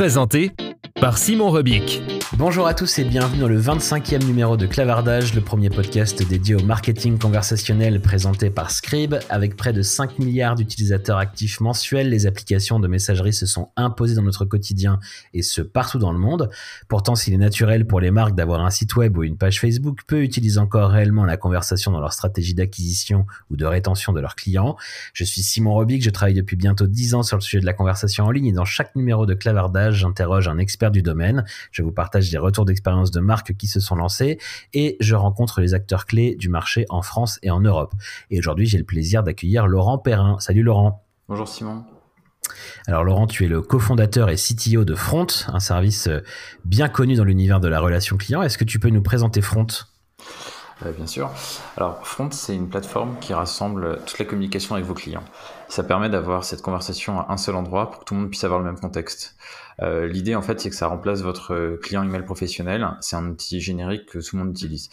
Présenté par Simon Rebic. Bonjour à tous et bienvenue dans le 25e numéro de Clavardage, le premier podcast dédié au marketing conversationnel présenté par Scribe. Avec près de 5 milliards d'utilisateurs actifs mensuels, les applications de messagerie se sont imposées dans notre quotidien et ce partout dans le monde. Pourtant, s'il est naturel pour les marques d'avoir un site web ou une page Facebook, peu utilisent encore réellement la conversation dans leur stratégie d'acquisition ou de rétention de leurs clients. Je suis Simon Robic, je travaille depuis bientôt 10 ans sur le sujet de la conversation en ligne et dans chaque numéro de Clavardage, j'interroge un expert du domaine. Je vous partage des retours d'expérience de marques qui se sont lancées et je rencontre les acteurs clés du marché en France et en Europe. Et aujourd'hui, j'ai le plaisir d'accueillir Laurent Perrin. Salut Laurent. Bonjour Simon. Alors Laurent, tu es le cofondateur et CTO de Front, un service bien connu dans l'univers de la relation client. Est-ce que tu peux nous présenter Front? Bien sûr. Alors, Front, c'est une plateforme qui rassemble toute la communication avec vos clients. Ça permet d'avoir cette conversation à un seul endroit pour que tout le monde puisse avoir le même contexte. Euh, l'idée, en fait, c'est que ça remplace votre client email professionnel. C'est un outil générique que tout le monde utilise.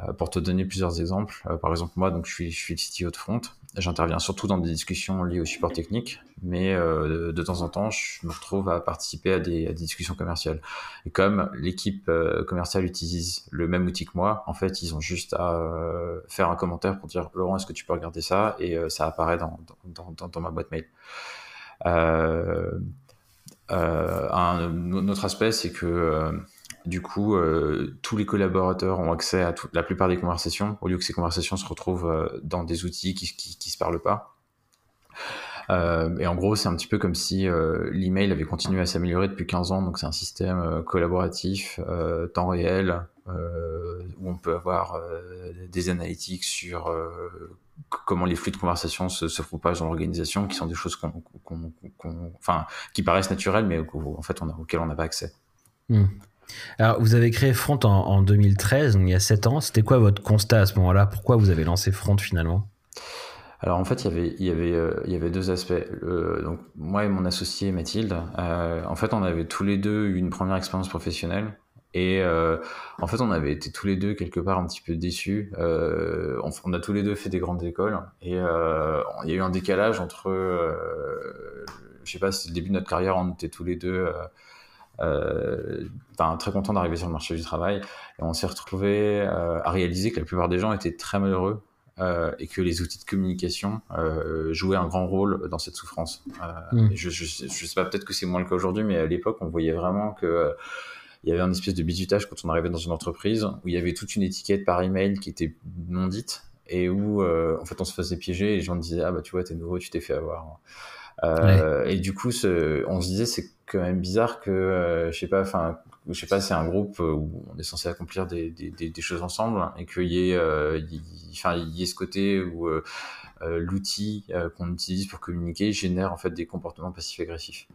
Euh, pour te donner plusieurs exemples, par exemple, moi, donc, je suis, le CTO de Front. J'interviens surtout dans des discussions liées au support technique, mais euh, de, temps en temps, je me retrouve à participer à des, discussions commerciales. Et comme l'équipe euh, commerciale utilise le même outil que moi, en fait, ils ont juste à euh, faire un commentaire pour dire Laurent, est-ce que tu peux regarder ça? Et ça apparaît dans, dans, ma boîte mail. un autre aspect, c'est que du coup, euh, tous les collaborateurs ont accès à la plupart des conversations, au lieu que ces conversations se retrouvent euh, dans des outils qui, qui, se parlent pas. Euh, et en gros, c'est un petit peu comme si l'email avait continué à s'améliorer depuis 15 ans. Donc, c'est un système collaboratif, temps réel, où on peut avoir des analytiques sur comment les flux de conversation se, propagent dans l'organisation, qui sont des choses enfin, qui paraissent naturelles, mais en fait, on a, auxquelles on n'a pas accès. Hmm. Alors, vous avez créé Front en, 2013, donc il y a 7 ans. C'était quoi votre constat à ce moment-là? Pourquoi vous avez lancé Front finalement? Alors en fait, il y avait, euh, deux aspects. donc moi et mon associé Mathilde, euh, en fait, on avait tous les deux eu une première expérience professionnelle et euh, en fait, on avait été tous les deux quelque part un petit peu déçus. On, a tous les deux fait des grandes écoles et il y a eu un décalage entre, je sais pas, c'était le début de notre carrière, on était tous les deux euh, très content d'arriver sur le marché du travail. Et on s'est retrouvé euh, à réaliser que la plupart des gens étaient très malheureux euh, et que les outils de communication euh, jouaient un grand rôle dans cette souffrance. Mm. Je, je, je, sais pas, peut-être que c'est moins le cas aujourd'hui, mais à l'époque, on voyait vraiment que il y avait un espèce de bisutage quand on arrivait dans une entreprise où il y avait toute une étiquette par email qui était non dite et où en fait on se faisait piéger et les gens disaient ah bah tu vois t'es nouveau tu t'es fait avoir euh, Et du coup ce, on se disait c'est quand même bizarre que, euh, je sais pas, enfin, je sais pas, c'est un groupe où on est censé accomplir des, des, des, choses ensemble et qu'il y ait, euh, enfin, il y ait ce côté où euh, l'outil qu'on utilise pour communiquer génère en fait des comportements passifs-agressifs.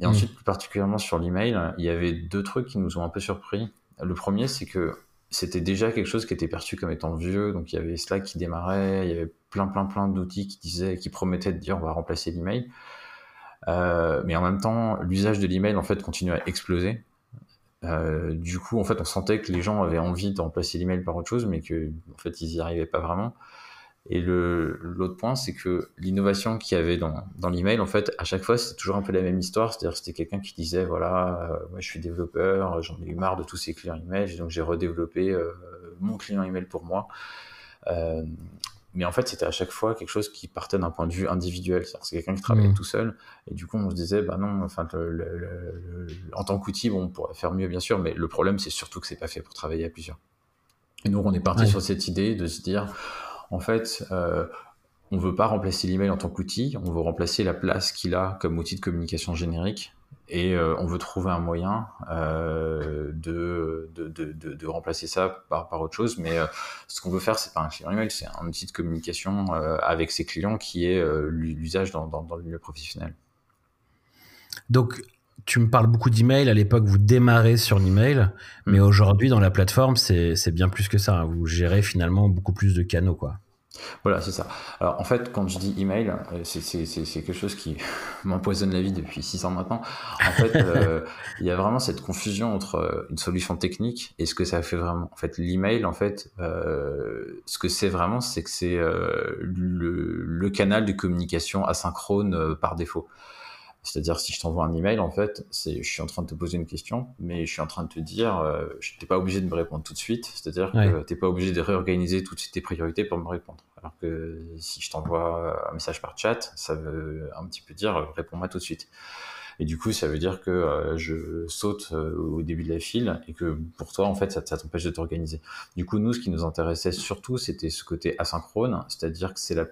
Et mmh. ensuite, plus particulièrement sur l'email, il y avait deux trucs qui nous ont un peu surpris. Le premier, c'est que c'était déjà quelque chose qui était perçu comme étant vieux. Donc il y avait Slack qui démarrait, il y avait plein, plein, plein d'outils qui disaient, qui promettaient de dire on va remplacer l'email. Euh, mais en même temps, l'usage de l'email en fait à exploser. Euh, du coup, en fait, on sentait que les gens avaient envie de remplacer l'email par autre chose, mais que en fait, ils y arrivaient pas vraiment. Et l'autre point, c'est que l'innovation qu'il y avait dans, dans l'email, en fait, à chaque fois, c'est toujours un peu la même histoire. C'est-à-dire, c'était quelqu'un qui disait, voilà, euh, moi, je suis développeur, j'en ai eu marre de tous ces clients email, donc j'ai redéveloppé mon client email pour moi. mais en fait, c'était à chaque fois quelque chose qui partait d'un point de vue individuel. C'est quelqu'un qui travaillait Mm. tout seul. Et du coup, on se disait, bah non, enfin, le- le- le- en tant qu'outil, bon, on pourrait faire mieux, bien sûr, mais le problème, c'est surtout que c'est pas fait pour travailler à plusieurs. Et donc, on est parti Ouais. sur cette idée de se dire, en fait, euh, on veut pas remplacer l'email en tant qu'outil, on veut remplacer la place qu'il a comme outil de communication générique. Et euh, on veut trouver un moyen euh, de, de, de, remplacer ça par, par autre chose. Mais ce qu'on veut faire, c'est pas un client email, c'est un outil de communication avec ses clients qui est l'usage dans, dans, dans le milieu professionnel. Donc, tu me parles beaucoup d'email. À l'époque, vous démarrez sur l'email, mais Mm. aujourd'hui, dans la plateforme, c'est bien plus que ça. hein. Vous gérez finalement beaucoup plus de canaux, quoi. Voilà, c'est ça. Alors en fait, quand je dis email, euh, c'est- quelque chose qui m'empoisonne la vie depuis 6 ans maintenant. En fait, euh, il y a vraiment cette confusion entre euh, une solution technique et ce que ça fait vraiment. En fait, l'email, en fait, euh, ce que c'est vraiment, c'est que c'est euh, le, le canal de communication asynchrone par défaut. C'est-à-dire, si je t'envoie un email, en fait, c'est, je suis en train de te poser une question, mais je suis en train de te dire, euh, je t'es pas obligé de me répondre tout de suite. C'est-à-dire Ouais. que t'es pas obligé de réorganiser toutes tes priorités pour me répondre. Alors que si je t'envoie un message par chat, ça veut un petit peu dire, euh, réponds-moi tout de suite. Et du coup, ça veut dire que euh, je saute euh, au début de la file et que pour toi, en fait, ça, ça t'empêche de t'organiser. Du coup, nous, ce qui nous intéressait surtout, c'était ce côté asynchrone, c'est-à-dire que c'est la,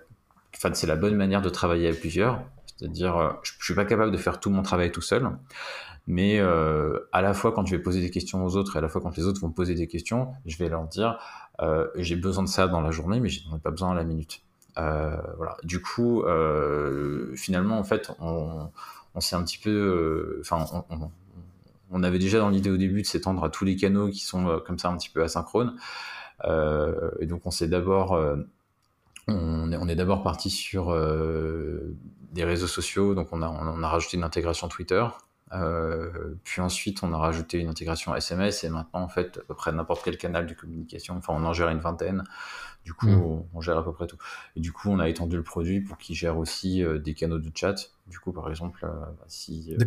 enfin, c'est la bonne manière de travailler à plusieurs. C'est-à-dire, euh, je, je suis pas capable de faire tout mon travail tout seul, mais euh, à la fois quand je vais poser des questions aux autres et à la fois quand les autres vont me poser des questions, je vais leur dire, euh, j'ai besoin de ça dans la journée, mais j'en ai pas besoin à la minute. Voilà. Du coup, finalement, en fait, on, s'est un petit peu, enfin, on, avait déjà dans l'idée au début de s'étendre à tous les canaux qui sont comme ça un petit peu asynchrones. Et donc, on s'est d'abord, on est, est d'abord parti sur des réseaux sociaux. Donc, on a, on a rajouté une intégration Twitter. Euh, puis ensuite, on a rajouté une intégration SMS et maintenant, en fait, à peu près n'importe quel canal de communication. Enfin, on en gère une vingtaine. Du coup, Mm. on, on gère à peu près tout. Et du coup, on a étendu le produit pour qu'il gère aussi euh, des canaux de chat. Du coup, par exemple, euh, bah, si euh,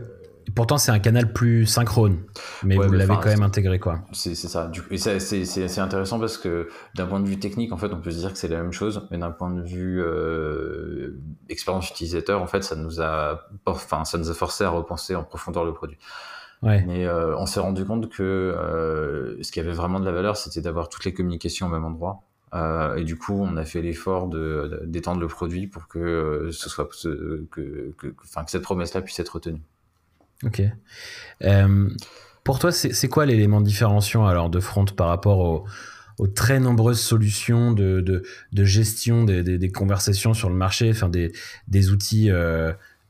Et pourtant, c'est un canal plus synchrone, mais Ouais, vous l'avez quand même intégré, quoi. c'est ça. Du coup, et c'est intéressant parce que d'un point de vue technique, en fait, on peut se dire que c'est la même chose, mais d'un point de vue euh, expérience utilisateur, en fait, ça nous a, enfin, ça nous a forcé à repenser en profondeur le produit. Ouais. Mais euh, on s'est rendu compte que euh, ce qui avait vraiment de la valeur, c'était d'avoir toutes les communications au même endroit. Euh, et du coup, on a fait l'effort de- d'étendre le produit pour que euh, ce soit que, que, que, cette promesse-là puisse être retenue. Ok. Euh, pour toi, c'est quoi l'élément différenciant alors de Front par rapport aux, très nombreuses solutions de, de, gestion des, des, conversations sur le marché, enfin des, des outils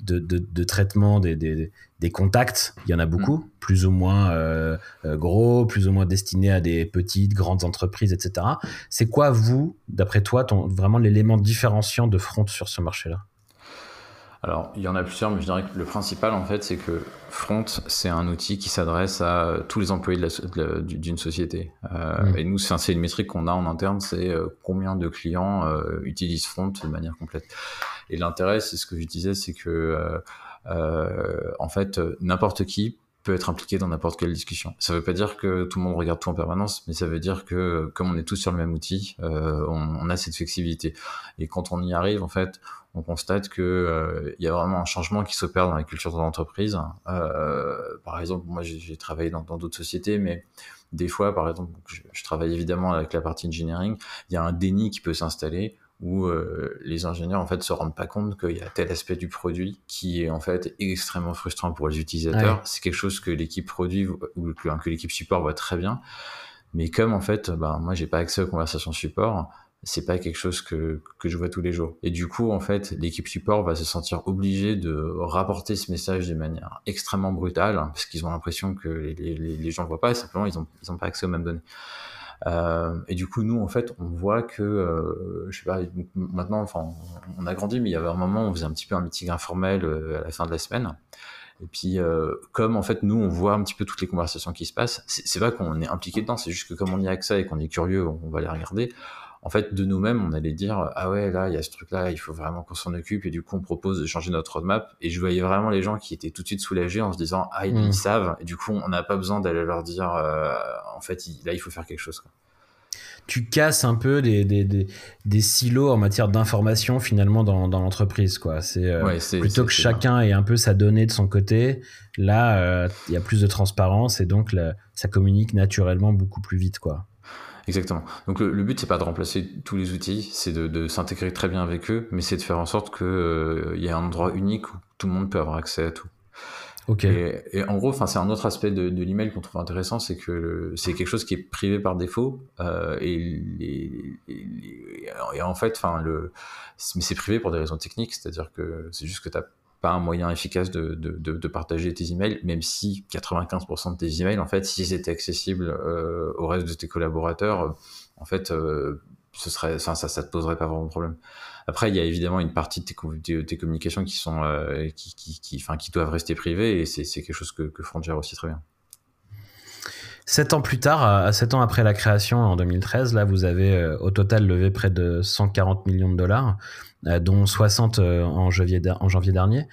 de, de, de traitement des, des, des contacts Il y en a beaucoup, plus ou moins euh, euh, gros, plus ou moins destinés à des petites, grandes entreprises, etc. C'est quoi, vous, d'après toi, ton, vraiment l'élément différenciant de Front sur ce marché-là? Alors, il y en a plusieurs, mais je dirais que le principal, en fait, c'est que Front, c'est un outil qui s'adresse à tous les employés d'une société. Euh, Mm. Et nous, c'est une métrique qu'on a en interne, c'est euh, combien de clients euh, utilisent Front de manière complète. Et l'intérêt, c'est ce que je disais, c'est que, euh, euh, en fait, euh, n'importe qui peut être impliqué dans n'importe quelle discussion. Ça veut pas dire que tout le monde regarde tout en permanence, mais ça veut dire que comme on est tous sur le même outil, euh, on, on a cette flexibilité. Et quand on y arrive, en fait, on constate que euh, y a vraiment un changement qui s'opère dans la culture de l'entreprise. Euh, par exemple, moi, j'ai travaillé dans d'autres sociétés, mais des fois, par exemple, je, je travaille évidemment avec la partie engineering, il y a un déni qui peut s'installer où euh, les ingénieurs en fait se rendent pas compte qu'il y a tel aspect du produit qui est en fait extrêmement frustrant pour les utilisateurs. Ouais. C'est quelque chose que l'équipe produit ou que, que l'équipe support voit très bien, mais comme en fait, ben, moi j'ai pas accès aux conversations support, c'est pas quelque chose que, que je vois tous les jours. Et du coup, en fait, l'équipe support va se sentir obligée de rapporter ce message de manière extrêmement brutale, hein, parce qu'ils ont l'impression que les, les, les gens ne voient pas, et simplement ils ont, ils ont pas accès aux mêmes données. Euh, et du coup, nous, en fait, on voit que, euh, je sais pas, maintenant, enfin, on a grandi, mais il y avait un moment, où on faisait un petit peu un meeting informel euh, à la fin de la semaine. Et puis, euh, comme en fait, nous, on voit un petit peu toutes les conversations qui se passent, c'est pas qu'on est impliqué dedans, c'est juste que comme on y a accès et qu'on est curieux, on va les regarder. En fait, de nous-mêmes, on allait dire ah ouais, là, il y a ce truc-là, il faut vraiment qu'on s'en occupe. Et du coup, on propose de changer notre roadmap. Et je voyais vraiment les gens qui étaient tout de suite soulagés en se disant ah ils, Mm. ils savent. Et du coup, on n'a pas besoin d'aller leur dire euh, en fait il- là, il faut faire quelque chose. Quoi. tu casses un peu des, des, des, des silos en matière d'information finalement dans, dans l'entreprise. quoi. C'est euh, plutôt que chacun ait un peu sa donnée de son côté. Là, euh, il y a plus de transparence et donc ça communique naturellement beaucoup plus vite. quoi. Exactement. Donc le, but c'est pas de remplacer tous les outils, c'est de, de s'intégrer très bien avec eux, mais c'est de faire en sorte qu'il euh, y ait un endroit unique où tout le monde peut avoir accès à tout. Et, en gros, c'est un autre aspect de, de l'email qu'on trouve intéressant, c'est que c'est quelque chose qui est privé par défaut, euh, et, et, en fait, enfin, le, mais c'est privé pour des raisons techniques, c'est-à-dire que c'est juste que tu n'as pas un moyen efficace de, de, de, partager tes emails, même si 95% de tes emails, en fait, s'ils étaient accessibles euh, au reste de tes collaborateurs, en fait, euh, ce serait, ça, ça, ça te poserait pas vraiment de problème. Après, il y a évidemment une partie de tes, tes communications qui sont, euh, qui, qui, qui, qui doivent rester privées et c'est quelque chose que, que Front gère aussi très bien. Sept ans plus tard, sept ans après la création en 2013, là, vous avez euh, au total levé près de 140 millions de dollars, euh, dont 60 en janvier, en janvier dernier.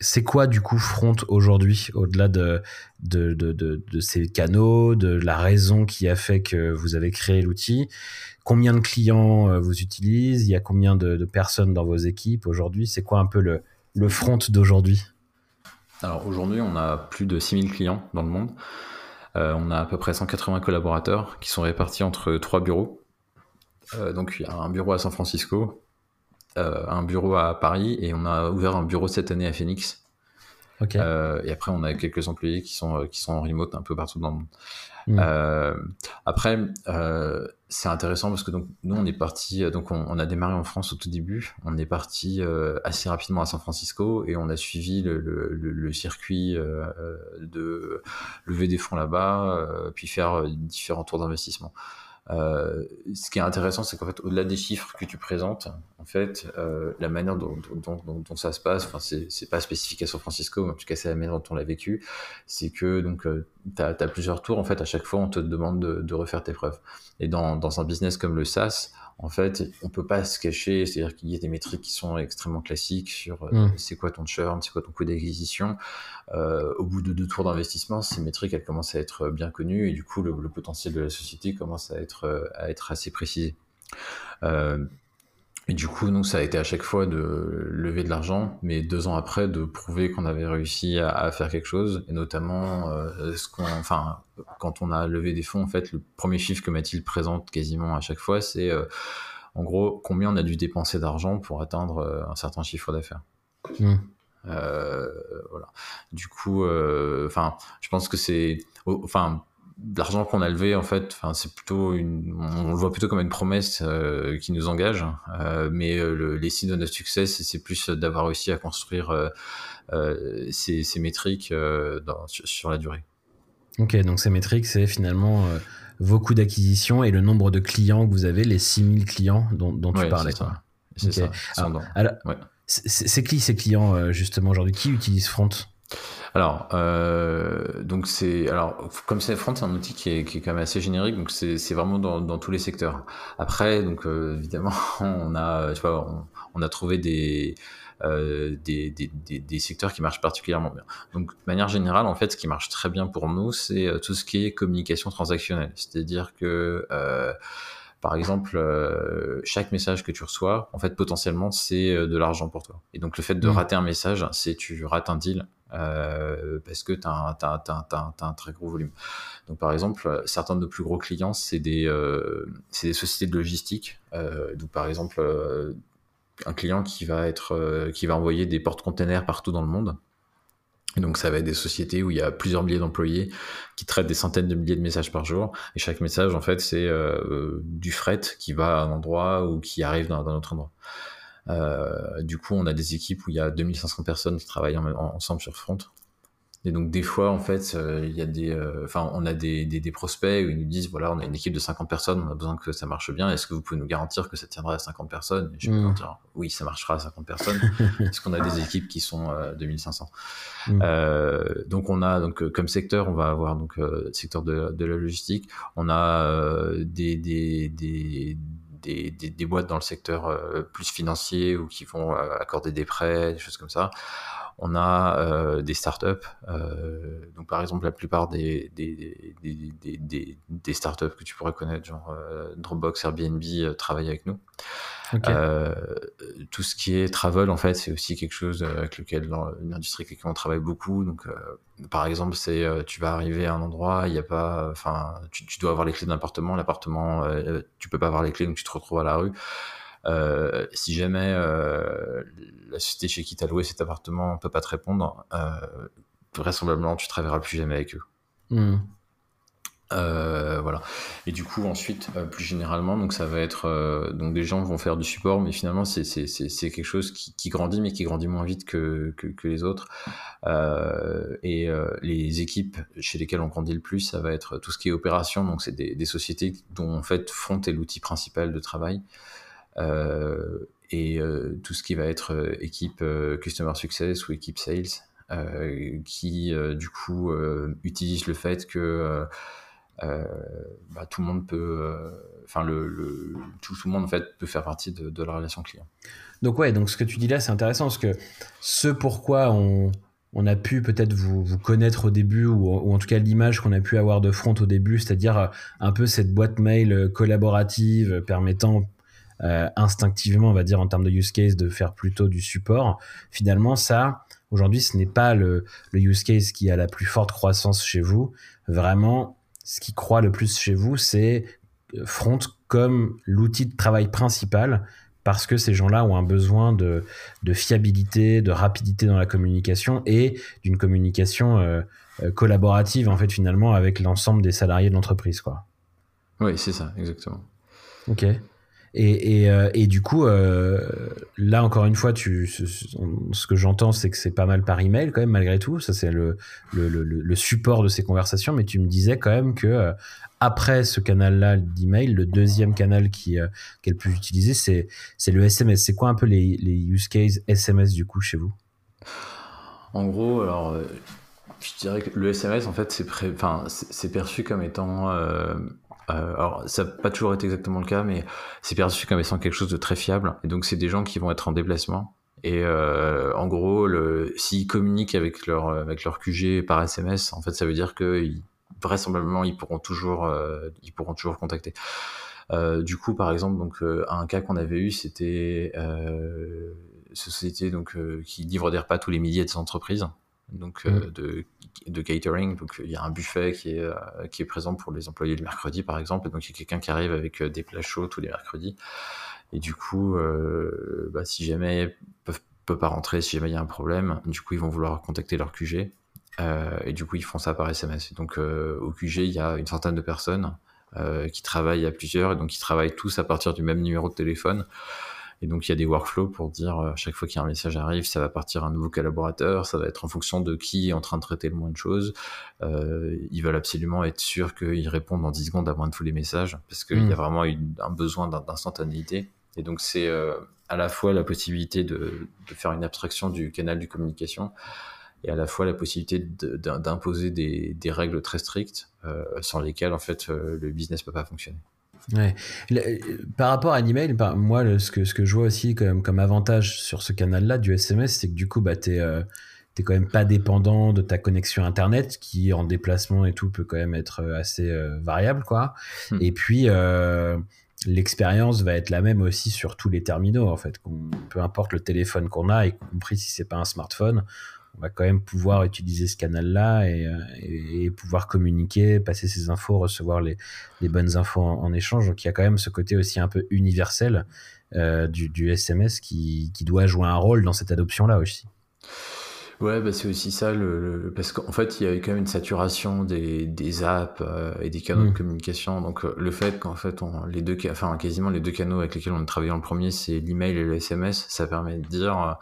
c'est quoi du coup Front aujourd'hui, au-delà de de, de, de, de, ces canaux, de la raison qui a fait que vous avez créé l'outil? Combien de clients euh, vous utilisent, il y a combien de, personnes dans vos équipes aujourd'hui, c'est quoi un peu le, le front d'aujourd'hui? Alors aujourd'hui, on a plus de 6000 clients dans le monde. Euh, on a à peu près 180 collaborateurs qui sont répartis entre trois bureaux. Euh, donc il y a un bureau à San Francisco, un bureau à Paris et on a ouvert un bureau cette année à Phoenix. et après, on a quelques employés qui sont, qui sont en remote un peu partout dans le monde. Mm. Euh, après, euh, c'est intéressant parce que donc nous on est parti, euh, donc on, a démarré en France au tout début. On est parti assez rapidement à San Francisco et on a suivi le, le, le circuit de lever des fonds là-bas, puis faire différents tours d'investissement. Euh, ce qui est intéressant, c'est qu'en fait, au-delà des chiffres que tu présentes, en fait, euh, la manière dont, dont, dont, dont, ça se passe, enfin, c'est pas spécifique à San Francisco, mais en tout cas, c'est la manière dont on l'a vécu, c'est que donc, euh, tu as, plusieurs tours, en fait, à chaque fois, on te demande de, de refaire tes preuves. Et dans, dans un business comme le SaaS, en fait, on peut pas se cacher, c'est-à-dire qu'il y a des métriques qui sont extrêmement classiques sur euh, mm. c'est quoi ton churn, c'est quoi ton coût d'acquisition. Euh, au bout de deux tours d'investissement, ces métriques elles commencent à être bien connues et du coup le, le potentiel de la société commence à être à être assez précisé. Euh, et du coup, nous, ça a été à chaque fois de lever de l'argent, mais deux ans après, de prouver qu'on avait réussi à, faire quelque chose, et notamment, euh, ce qu'on, enfin, quand on a levé des fonds, en fait, le premier chiffre que Mathilde présente quasiment à chaque fois, c'est euh, en gros combien on a dû dépenser d'argent pour atteindre euh, un certain chiffre d'affaires. Mmh. voilà. Du coup, enfin, je pense que c'est, enfin, l'argent qu'on a levé en fait enfin c'est plutôt une on le voit plutôt comme une promesse euh, qui nous engage euh, mais euh, le, les signes de notre succès c'est plus d'avoir réussi à construire ces, ces, métriques dans, sur, la durée. Ok donc ces métriques c'est finalement vos coûts d'acquisition et le nombre de clients que vous avez les 6000 clients dont, dont tu parlais c'est ça, c'est qui ces clients justement aujourd'hui? Qui utilise Front? Alors, euh, donc c'est alors comme c'est Front, c'est un outil qui est, qui est quand même assez générique, donc c'est vraiment dans, dans, tous les secteurs. Après, donc euh, évidemment, on a, tu vois, on, on a trouvé des, euh, des, des, des, des, secteurs qui marchent particulièrement bien. Donc, de manière générale, en fait, ce qui marche très bien pour nous, c'est euh, tout ce qui est communication transactionnelle. C'est-à-dire que euh, par exemple, euh, chaque message que tu reçois, en fait, potentiellement, c'est de l'argent pour toi. Et donc, le fait de mmh. rater un message, c'est tu rates un deal euh, parce que tu as, un très gros volume. Donc, par exemple, certains de nos plus gros clients, c'est des, euh, sociétés de logistique. Euh, donc, par exemple, un client qui va, envoyer des portes-containers partout dans le monde donc ça va être des sociétés où il y a plusieurs milliers d'employés qui traitent des centaines de milliers de messages par jour. Et chaque message, en fait, c'est du fret qui va à un endroit ou qui arrive dans, un autre endroit. Euh, du coup, on a des équipes où il y a 2500 personnes qui travaillent ensemble sur Front. Et donc des fois, en fait, euh, il y a des, euh, enfin, on a des, des, des, prospects où ils nous disent, voilà, on a une équipe de 50 personnes, on a besoin que ça marche bien. Est-ce que vous pouvez nous garantir que ça tiendra à 50 personnes? Je peux mmh. dire, oui, ça marchera à 50 personnes, parce qu'on a des équipes qui sont euh, 2500. Mmh. Donc on a donc comme secteur, on va avoir donc le secteur de, de, la logistique, on a des, des, des des, boîtes dans le secteur plus financier ou qui vont accorder des prêts, des choses comme ça On a des startups. donc, par exemple, la plupart des, des, des, des, startups que tu pourrais connaître, genre Dropbox, Airbnb, travaillent avec nous. tout ce qui est travel, en fait, c'est aussi quelque chose avec lequel, dans une industrie avec laquelle on travaille beaucoup. Donc, par exemple, c'est tu vas arriver à un endroit, il n'y a pas, enfin, tu, tu, dois avoir les clés d'un appartement, l'appartement, tu peux pas avoir les clés, donc tu te retrouves à la rue. Euh, si jamais euh, la société chez qui tu as loué cet appartement ne peut pas te répondre, euh, vraisemblablement tu ne travailleras plus jamais avec eux. Hmm. voilà. Et du coup, ensuite, plus généralement, donc ça va être donc des gens vont faire du support, mais finalement c'est quelque chose qui, grandit, mais qui grandit moins vite que, que, les autres. et les équipes chez lesquelles on grandit le plus, ça va être tout ce qui est opération. Donc c'est des, des, sociétés dont en fait Front est l'outil principal de travail. Euh, et euh, tout ce qui va être euh, équipe Customer Success ou équipe Sales, qui du coup utilise le fait que bah, tout le monde peut, enfin le, tout, le monde en fait peut faire partie de, la relation client. Donc ouais, donc ce que tu dis là, c'est intéressant parce que ce pourquoi on, on a pu peut-être vous, vous, connaître au début, ou, ou en tout cas l'image qu'on a pu avoir de Front au début, c'est-à-dire un peu cette boîte mail collaborative permettant euh, instinctivement, on va dire, en termes de use case, de faire plutôt du support. Finalement, ça, aujourd'hui, ce n'est pas le, le, use case qui a la plus forte croissance chez vous. Vraiment, ce qui croit le plus chez vous, c'est Front comme l'outil de travail principal parce que ces gens-là ont un besoin de, de, fiabilité, de rapidité dans la communication et d'une communication euh, euh, collaborative, en fait, finalement, avec l'ensemble des salariés de l'entreprise, quoi. Oui, c'est ça, exactement. Ok. Et, euh, et, du coup, euh, là encore une fois, tu, ce, que j'entends, c'est que c'est pas mal par email quand même, malgré tout. Ça, c'est le, le, le, support de ces conversations. Mais tu me disais quand même que euh, après ce canal-là d'email, le deuxième canal qui qu'elle peut utiliser, c'est c'est le SMS. C'est quoi un peu les, les use cases SMS du coup chez vous? En gros, alors, je dirais que le SMS, en fait, c'est enfin, c'est perçu comme étant euh, alors, ça n'a pas toujours été exactement le cas, mais c'est perçu comme étant quelque chose de très fiable. Et donc, c'est des gens qui vont être en déplacement. Et euh, en gros, s'ils communiquent avec leur, avec leur QG par SMS, en fait, ça veut dire que vraisemblablement, ils pourront toujours, euh, ils pourront toujours contacter. Euh, du coup, par exemple, donc un cas qu'on avait eu, c'était une société donc qui livre des repas tous les à des entreprises donc mm. euh, de, de, catering. Donc il y a un buffet qui est, euh, qui est présent pour les employés le mercredi par exemple. Et donc il y a quelqu'un qui arrive avec euh, des plats chauds tous les mercredis. Et du coup, bah, si jamais ils peuvent, peuvent pas rentrer, si jamais il y a un problème, du coup ils vont vouloir contacter leur QG. et du coup ils font ça par SMS. Donc au QG il y a une centaine de personnes qui travaillent à plusieurs et donc ils travaillent tous à partir du même numéro de téléphone. Et donc il y a des workflows pour dire euh, à chaque fois qu'il y a un message arrive, ça va partir un nouveau collaborateur, ça va être en fonction de qui est en train de traiter le moins de choses. Euh, ils veulent absolument être sûrs qu'ils répondent en 10 secondes à moins de tous les messages, parce qu'il y a hmm. vraiment un besoin d'instantanéité. Et donc c'est euh, à la fois la possibilité de, de, faire une abstraction du canal de communication, et à la fois la possibilité d'imposer des, des, règles très strictes euh, sans lesquelles en fait le business peut pas fonctionner. Ouais. par rapport à l'email, bah, moi, ce, que, ce que je vois aussi comme, comme avantage sur ce canal-là du SMS, c'est que du coup, bah, tu n'es euh, quand même pas dépendant de ta connexion Internet, qui en déplacement et tout peut quand même être euh, assez euh, variable. quoi. Hmm. Et puis, l'expérience va être la même aussi sur tous les terminaux, en fait. Peu importe le téléphone qu'on a, y compris si c'est pas un smartphone, on va quand même pouvoir utiliser ce canal-là et, euh, pouvoir communiquer, passer ses infos, recevoir les, bonnes infos en, échange. Donc il y a quand même ce côté aussi un peu universel euh, du, SMS qui, doit jouer un rôle dans cette adoption-là aussi. Ouais, bah c'est aussi ça, le, parce qu'en fait, il y a quand même une saturation des, apps euh, et des canaux de mm. communication. Donc, le fait qu'en fait, on, les deux, enfin, quasiment les deux canaux avec lesquels on a travaillé en premier, c'est l'email et le SMS, ça permet de dire,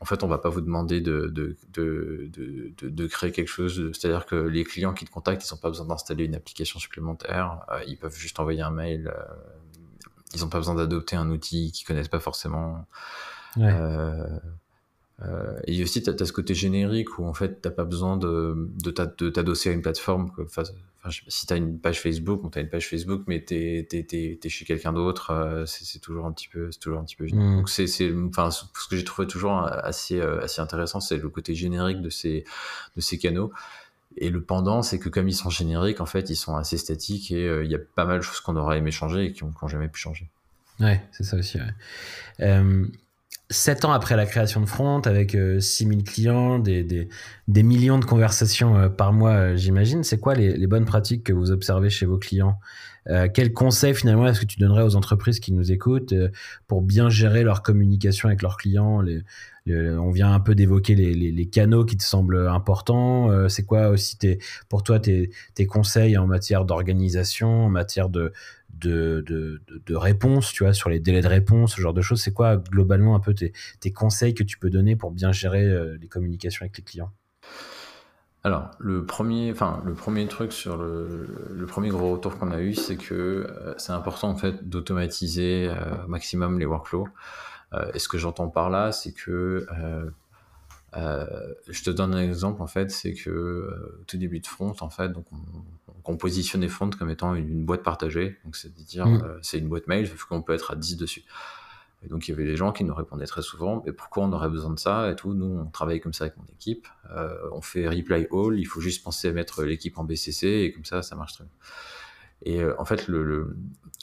en fait, on va pas vous demander de, de, de, de, créer quelque chose. C'est-à-dire que les clients qui te contactent, ils n'ont pas besoin d'installer une application supplémentaire. Euh, ils peuvent juste envoyer un mail. Euh, ils n'ont pas besoin d'adopter un outil qu'ils connaissent pas forcément. Euh, et aussi, tu as, ce côté générique où en fait, tu n'as pas besoin de, de t'adosser à une plateforme si tu as une page Facebook, tu as une page Facebook, mais tu es, chez quelqu'un d'autre, c'est toujours un petit peu, toujours un petit peu. Mmh. Donc c'est, enfin, ce que j'ai trouvé toujours assez, assez intéressant, c'est le côté générique de ces, de ces canaux. Et le pendant, c'est que comme ils sont génériques, en fait, ils sont assez statiques et il y a pas mal de choses qu'on aurait aimé changer et qui n'ont jamais pu changer. Ouais, c'est ça aussi. Ouais. Sept ans après la création de Front, avec 6000 clients, des, des, des, millions de conversations par mois, j'imagine, c'est quoi les, les, bonnes pratiques que vous observez chez vos clients? Euh, Quels conseils finalement est-ce que tu donnerais aux entreprises qui nous écoutent pour bien gérer leur communication avec leurs clients? On vient un peu d'évoquer les, les, canaux qui te semblent importants. c'est quoi aussi tes, pour toi tes, tes conseils en matière d'organisation, en matière de, de, de, de, réponse, tu vois, sur les délais de réponse, ce genre de choses. C'est quoi globalement un peu tes, tes, conseils que tu peux donner pour bien gérer euh, les communications avec les clients? Alors, le premier, le premier truc sur le, le premier gros retour qu'on a eu, c'est que euh, c'est important en fait d'automatiser euh, maximum les workflows. et ce que j'entends par là, c'est que je te donne un exemple en fait, c'est que tout début de front, en fait, donc on, on positionne Front comme étant une, boîte partagée. Donc, c'est-à-dire, mm. euh, c'est une boîte mail, sauf qu'on peut être à 10 dessus. Et donc, il y avait des gens qui nous répondaient très souvent, mais pourquoi on aurait besoin de ça et tout? Nous, on travaille comme ça avec mon équipe. Euh, on fait reply all, il faut juste penser à mettre l'équipe en BCC et comme ça, ça marche très bien. Et euh, en fait, le,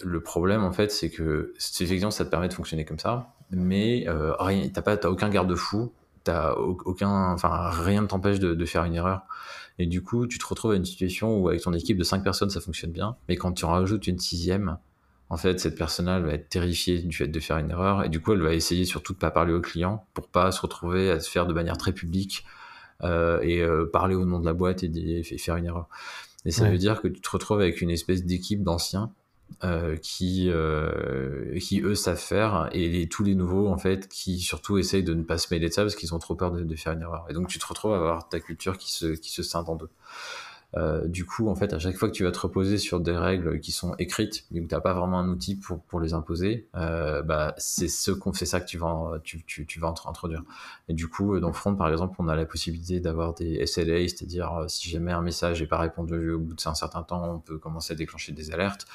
le, problème, en fait, c'est que effectivement, ça te permet de fonctionner comme ça, mais rien, t'as pas, aucun garde-fou, t'as aucun, enfin, rien ne t'empêche de, de, faire une erreur. Et du coup, tu te retrouves à une situation où avec ton équipe de 5 personnes, ça fonctionne bien. Mais quand tu en rajoutes une sixième, en fait, cette personne-là, va être terrifiée du fait de faire une erreur. Et du coup, elle va essayer surtout de pas parler au client pour pas se retrouver à se faire de manière très publique euh, et euh, parler au nom de la boîte et, faire une erreur. Et ça veut dire que tu te retrouves avec une espèce d'équipe d'anciens euh, qui, euh, qui eux savent faire et les, tous les nouveaux en fait qui surtout essayent de ne pas se mêler de ça parce qu'ils ont trop peur de, de, faire une erreur et donc tu te retrouves à avoir ta culture qui se, qui se scinde en deux. Euh, du coup, en fait, à chaque fois que tu vas te reposer sur des règles qui sont écrites, mais où tu n'as pas vraiment un outil pour, pour les imposer, euh, bah, c'est ce qu'on fait ça que tu vas, tu, tu, tu, vas introduire. Et du coup, dans Front, par exemple, on a la possibilité d'avoir des SLA, c'est-à-dire euh, si jamais un message n'est pas répondu au bout d'un certain temps, on peut commencer à déclencher des alertes.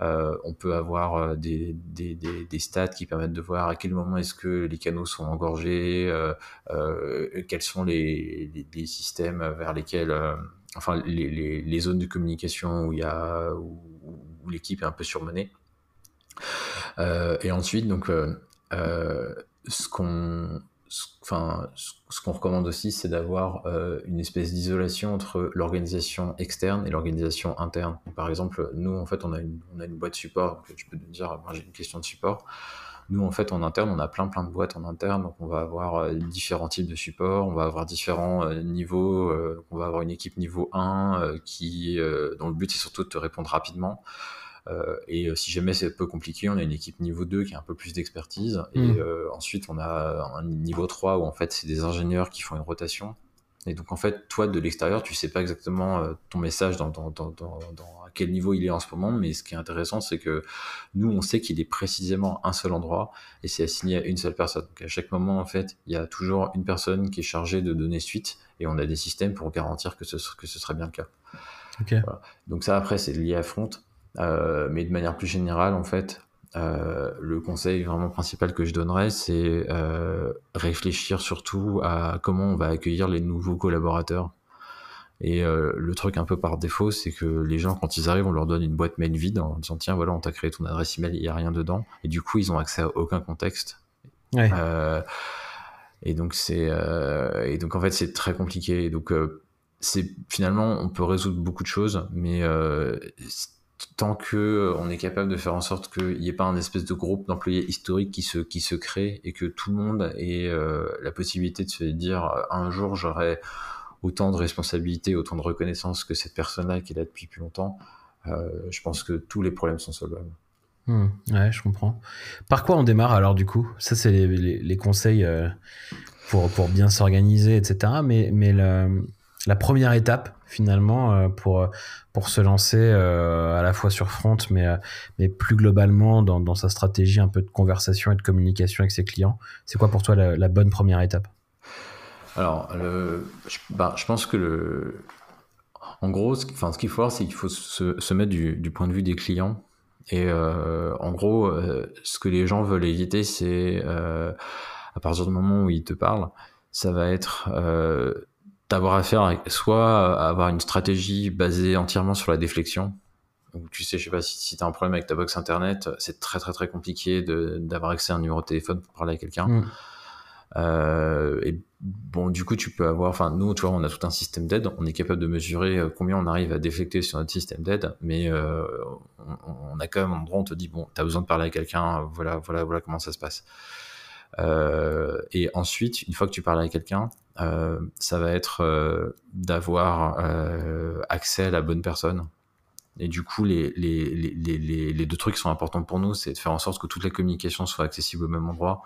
Euh, on peut avoir euh, des, des, des, des, stats qui permettent de voir à quel moment est-ce que les canaux sont engorgés, euh, quels sont les, les, les, systèmes vers lesquels enfin les, les, zones de communication où il où, l'équipe est un peu surmenée. Euh, et ensuite, donc, euh, euh, ce qu'on enfin, ce qu'on recommande aussi, c'est d'avoir une espèce d'isolation entre l'organisation externe et l'organisation interne. Par exemple, nous, en fait, on a une, on a une boîte support. je peux te dire, j'ai une question de support. Nous, en fait, en interne, on a plein plein de boîtes en interne, donc on va avoir euh, différents types de supports, on va avoir différents euh, niveaux, euh, on va avoir une équipe niveau 1 qui, dont le but c'est surtout de te répondre rapidement. et si jamais c'est un peu compliqué, on a une équipe niveau 2 qui a un peu plus d'expertise. Et mmh. ensuite, on a un niveau 3 où en fait, c'est des ingénieurs qui font une rotation. Et donc, en fait, toi, de l'extérieur, tu sais pas exactement ton message dans, dans, dans, dans à quel niveau il est en ce moment, mais ce qui est intéressant, c'est que nous, on sait qu'il est précisément un seul endroit et c'est assigné à une seule personne. Donc à chaque moment, en fait, il y a toujours une personne qui est chargée de donner suite et on a des systèmes pour garantir que ce, que ce sera bien le cas. Donc ça, après, c'est lié à Front, euh, mais de manière plus générale, en fait, euh, le conseil vraiment principal que je donnerais, c'est euh, réfléchir surtout à comment on va accueillir les nouveaux collaborateurs et euh, le truc un peu par défaut, c'est que les gens, quand ils arrivent, on leur donne une boîte mail vide en disant tiens, voilà, on t'a créé ton adresse email, il n'y a rien dedans. Et du coup, ils ont accès à aucun contexte. Ouais. Et donc c'est et donc en fait c'est très compliqué. Donc c'est finalement on peut résoudre beaucoup de choses, mais tant que on est capable de faire en sorte qu'il n'y ait pas un espèce de groupe d'employés historiques qui se qui se crée et que tout le monde ait la possibilité de se dire un jour j'aurai autant de responsabilité, autant de reconnaissance que cette personne-là qui est là depuis plus longtemps, euh, je pense que tous les problèmes sont solvables. Hmm, ouais, je comprends. Par quoi on démarre alors du coup? Ça, c'est les, conseils euh, pour, pour bien s'organiser, etc. Mais, mais la première étape finalement euh, pour, pour se lancer à la fois sur Front, mais, mais plus globalement dans, sa stratégie un peu de conversation et de communication avec ses clients, c'est quoi pour toi la bonne première étape? Alors, bah, je, pense que le, En gros, ce, enfin, ce qu'il faut voir, c'est qu'il faut se, mettre du, point de vue des clients. Et euh, en gros, euh, ce que les gens veulent éviter, c'est à partir du moment où ils te parlent, ça va être d'avoir affaire à soit avoir une stratégie basée entièrement sur la déflexion. Donc, tu sais, je sais pas si, si tu as un problème avec ta box internet, c'est très très très compliqué d'avoir accès à un numéro de téléphone pour parler à quelqu'un. Mm. Euh, et bon, du coup, tu peux avoir, enfin, nous, tu vois, on a tout un système d'aide. On est capable de mesurer euh, combien on arrive à déflecter sur notre système d'aide, mais euh, on, a quand même un endroit où on te dit, bon, tu as besoin de parler à quelqu'un, voilà, voilà, voilà comment ça se passe. Euh, et ensuite, une fois que tu parles à quelqu'un, euh, ça va être euh, d'avoir accès à la bonne personne. Et du coup, les, deux trucs qui sont importants pour nous, c'est de faire en sorte que toute la communication soit accessible au même endroit.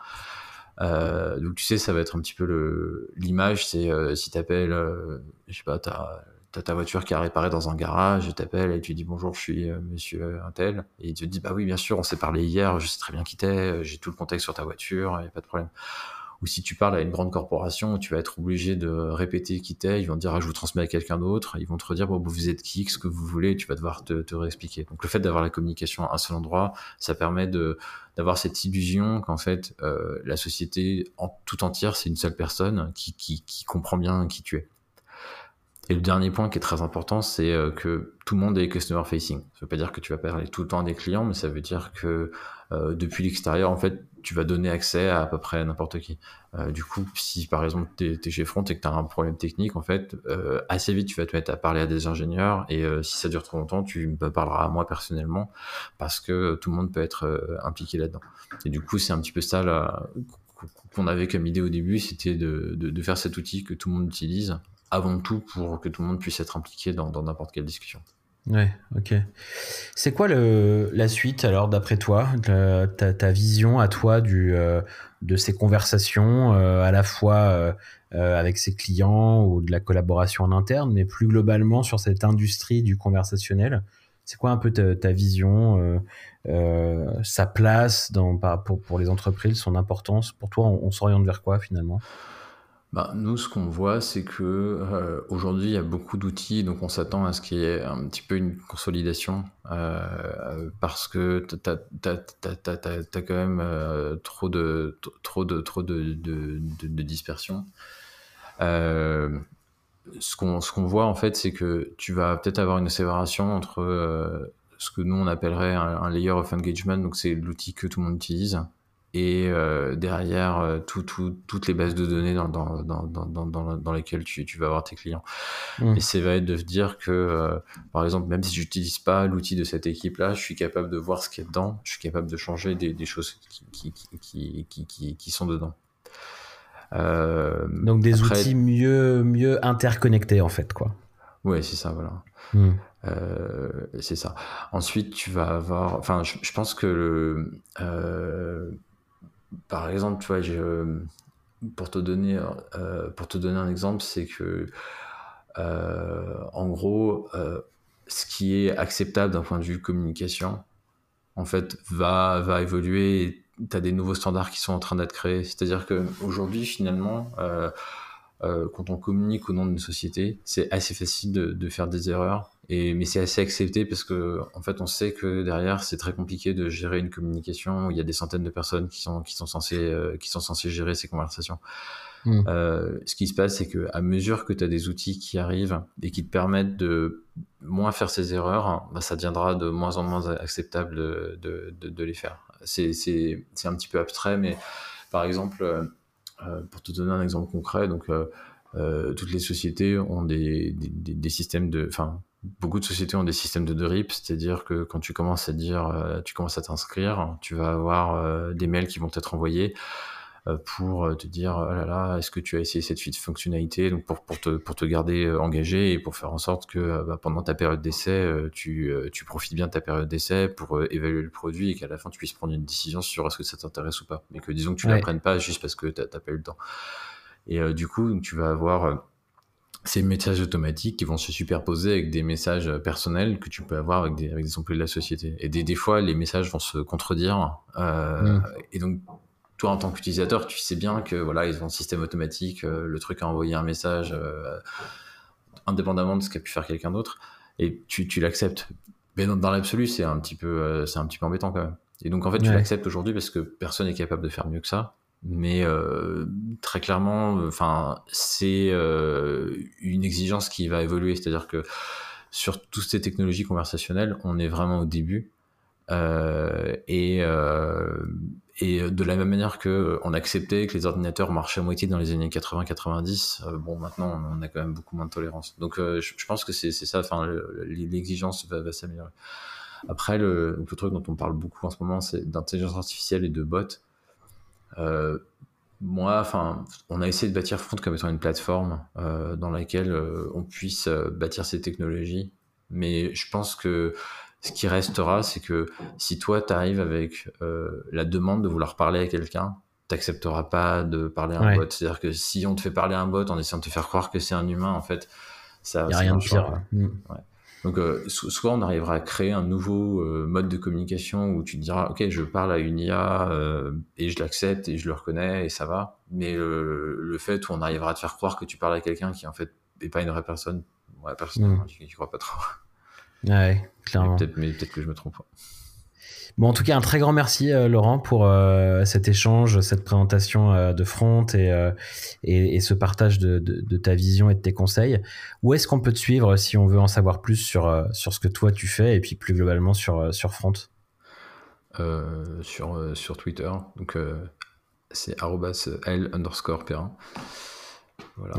donc tu sais, ça va être un petit peu l'image, c'est si tu appelles, je sais pas, tu as t'as ta voiture qui a réparé dans un garage, tu t'appelles et tu dis bonjour, je suis euh, monsieur Intel. Et il te dit bah oui, bien sûr, on s'est parlé hier, je sais très bien qui t'es, euh, j'ai tout le contexte sur ta voiture, il a pas de problème. Ou si tu parles à une grande corporation, tu vas être obligé de répéter qui t'es, ils vont te dire ah, je vous transmets à quelqu'un d'autre, ils vont te redire bon, vous êtes qui, ce que vous voulez, tu vas devoir te, te réexpliquer. Donc le fait d'avoir la communication à un seul endroit, ça permet de d'avoir cette illusion qu'en fait euh, la société en tout entière c'est une seule personne qui, qui, qui comprend bien qui tu es. Et le dernier point qui est très important, c'est euh, que tout le monde est customer facing. Ça veut pas dire que tu vas parler tout le temps des clients, mais ça veut dire que euh, depuis l'extérieur, en fait, tu vas donner accès à à peu près n'importe qui. Euh, du coup, si par exemple tu es, chez Front et que tu as un problème technique, en fait, assez vite tu vas te mettre à parler à des ingénieurs et si ça dure trop longtemps, tu me parleras à moi personnellement parce que tout le monde peut être impliqué là-dedans. Et du coup, c'est un petit peu ça qu'on avait comme idée au début, c'était de, de, de, faire cet outil que tout le monde utilise avant tout pour que tout le monde puisse être impliqué dans n'importe quelle discussion. Ouais, ok. C'est quoi le, la suite alors d'après toi, ta, vision à toi du, euh, de ces conversations euh, à la fois euh, avec ses clients ou de la collaboration en interne, mais plus globalement sur cette industrie du conversationnel? C'est quoi un peu ta, vision, sa place dans, pour, pour les entreprises, son importance? Pour toi, on s'oriente vers quoi finalement? Bah, nous, ce qu'on voit, c'est que euh, aujourd'hui, il y a beaucoup d'outils, donc on s'attend à ce qu'il y ait un petit peu une consolidation, euh, parce que tu as, quand même euh, trop de trop de trop de, de, dispersion. ce qu'on ce qu'on voit en fait, c'est que tu vas peut-être avoir une séparation entre ce que nous on appellerait un, un layer of engagement, donc c'est l'outil que tout le monde utilise, et euh, derrière euh, tout, tout, toutes les bases de données dans, dans, dans, dans, dans lesquelles tu, tu, vas avoir tes clients. Mmh. Et c'est être de dire que, euh, par exemple, même si j'utilise pas l'outil de cette équipe-là, je suis capable de voir ce qu'il y a dedans, je suis capable de changer des, des choses qui, qui, qui, qui, qui sont dedans. Donc des outils mieux, mieux interconnectés en fait, quoi. Ouais, c'est ça, voilà. Mmh. c'est ça. Ensuite, tu vas avoir. Enfin, je, je pense que le, par exemple, tu vois, pour, te donner, euh, pour te donner un exemple, c'est que, euh, en gros, euh, ce qui est acceptable d'un point de vue communication, en fait, va, va évoluer. Tu as des nouveaux standards qui sont en train d'être créés. C'est-à-dire qu'aujourd'hui, finalement, quand on communique au nom d'une société, c'est assez facile de, de, faire des erreurs et, mais c'est assez accepté parce que, en fait, on sait que derrière, c'est très compliqué de gérer une communication où il y a des centaines de personnes qui sont, qui sont censées, euh, qui sont censées gérer ces conversations. Hmm. Euh, ce qui se passe, c'est que à mesure que tu as des outils qui arrivent et qui te permettent de moins faire ces erreurs, bah, ça deviendra de moins en moins acceptable de, de, de, les faire. C'est un petit peu abstrait, mais par exemple, euh, euh, pour te donner un exemple concret, donc euh, toutes les sociétés ont des, systèmes de, enfin, beaucoup de sociétés ont des systèmes de drip, c'est-à-dire que quand tu commences à dire, euh, tu commences à t'inscrire, tu vas avoir euh, des mails qui vont être envoyés. euh, pour te dire, oh là là, est-ce que tu as essayé cette fonctionnalité, donc pour, pour, te, pour te garder engagé et pour faire en sorte que bah, pendant ta période d'essai, tu, tu profites bien de ta période d'essai pour évaluer le produit et qu'à la fin tu puisses prendre une décision sur est-ce que ça t'intéresse ou pas, mais que disons que tu ne l'apprennes pas juste parce que tu n'as pas eu le temps. Et du coup, tu vas avoir ces messages automatiques qui vont se superposer avec des messages personnels que tu peux avoir avec des, avec des employés de la société. Et des, des fois, les messages vont se contredire. Euh, mm. Et donc, toi, en tant qu'utilisateur, tu sais bien que voilà, ils ont un système automatique, euh, le truc a envoyé un message euh, indépendamment de ce qu'a pu faire quelqu'un d'autre, et tu, tu l'acceptes. Mais dans, l'absolu, c'est un petit peu, c'est un petit peu embêtant quand même. Et donc en fait, tu l'acceptes aujourd'hui parce que personne n'est capable de faire mieux que ça. Mais très clairement, enfin, c'est une exigence qui va évoluer. C'est-à-dire que sur toutes ces technologies conversationnelles, on est vraiment au début. Euh, et, euh, et de la même manière que on acceptait que les ordinateurs marchaient à moitié dans les années 80-90, euh, bon maintenant on a quand même beaucoup moins de tolérance. Donc je, pense que c'est ça, enfin l'exigence va, s'améliorer. Après le, le, truc dont on parle beaucoup en ce moment, c'est d'intelligence artificielle et de bots. moi, enfin, on a essayé de bâtir Front comme étant une plateforme dans laquelle on puisse bâtir ces technologies, mais je pense que ce qui restera, c'est que si toi, tu arrives avec euh, la demande de vouloir parler à quelqu'un, t'accepteras pas de parler à un bot. C'est-à-dire que si on te fait parler à un bot en essayant de te faire croire que c'est un humain, en fait, ça. Il a rien de pire. Mm. Donc, euh, soit on arrivera à créer un nouveau euh, mode de communication où tu te diras, ok, je parle à une IA et je l'accepte et je le reconnais et ça va. Mais le fait où on arrivera à te faire croire que tu parles à quelqu'un qui en fait n'est pas une vraie personne, ouais, personnellement, mm. je crois pas trop. Ouais, clairement. Mais peut-être que je me trompe. Bon, en tout cas, un très grand merci, euh, Laurent, pour euh, cet échange, cette présentation euh, de Front et, et, ce partage de, de, ta vision et de tes conseils. Où est-ce qu'on peut te suivre si on veut en savoir plus sur, sur ce que toi tu fais et puis plus globalement sur, sur Front sur, sur Twitter, donc c'est L underscore Perrin.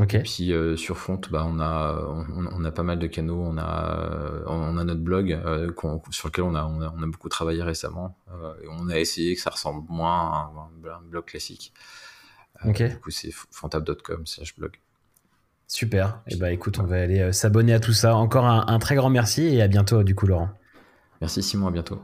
Et puis euh, sur Front, bah, on, a, on, a pas mal de canaux. On a, on a notre blog euh, sur lequel on a, on a, beaucoup travaillé récemment. Euh, et on a essayé que ça ressemble moins à un, blog classique. Du coup, c'est fontab.com blog. Super. Et eh bah écoute, on va aller s'abonner à tout ça. Encore un, un très grand merci et à bientôt du coup, Laurent. Merci Simon, à bientôt.